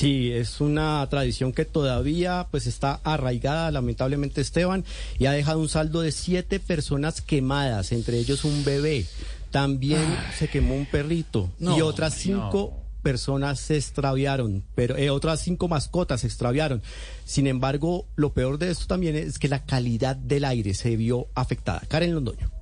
Sí, es una tradición que todavía pues está arraigada, lamentablemente Esteban, y ha dejado un saldo de siete personas quemadas, entre ellos un bebé. También se quemó un perrito y otras cinco personas se extraviaron, pero eh, otras cinco mascotas se extraviaron. Sin embargo, lo peor de esto también es que la calidad del aire se vio afectada. Karen Londoño.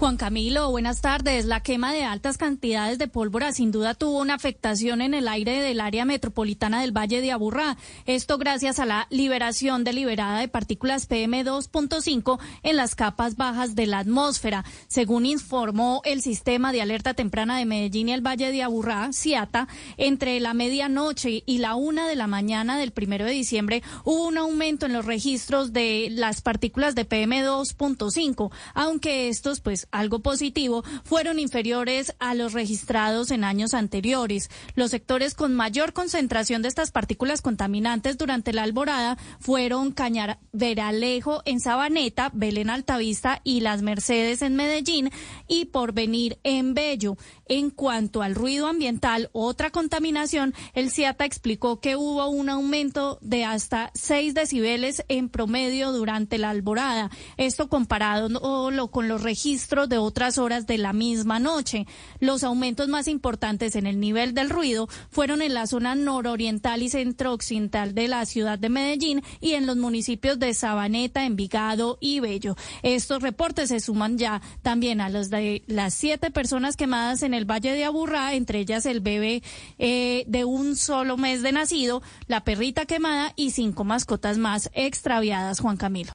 Juan Camilo, buenas tardes. La quema de altas cantidades de pólvora sin duda tuvo una afectación en el aire del área metropolitana del Valle de Aburrá. Esto gracias a la liberación deliberada de partículas PM2.5 en las capas bajas de la atmósfera. Según informó el Sistema de Alerta Temprana de Medellín y el Valle de Aburrá, CIATA, entre la medianoche y la una de la mañana del primero de diciembre hubo un aumento en los registros de las partículas de PM2.5, aunque estos pues algo positivo, fueron inferiores a los registrados en años anteriores. Los sectores con mayor concentración de estas partículas contaminantes durante la alborada fueron Cañaveralejo en Sabaneta, Belén Altavista y Las Mercedes en Medellín y Porvenir en Bello. En cuanto al ruido ambiental, otra contaminación, el CIATA explicó que hubo un aumento de hasta 6 decibeles en promedio durante la alborada. Esto comparado con los registros de otras horas de la misma noche. Los aumentos más importantes en el nivel del ruido fueron en la zona nororiental y centro-occidental de la ciudad de Medellín y en los municipios de Sabaneta, Envigado y Bello. Estos reportes se suman ya también a los de las siete personas quemadas en el Valle de Aburrá, entre ellas el bebé eh, de un solo mes de nacido, la perrita quemada y cinco mascotas más extraviadas, Juan Camilo.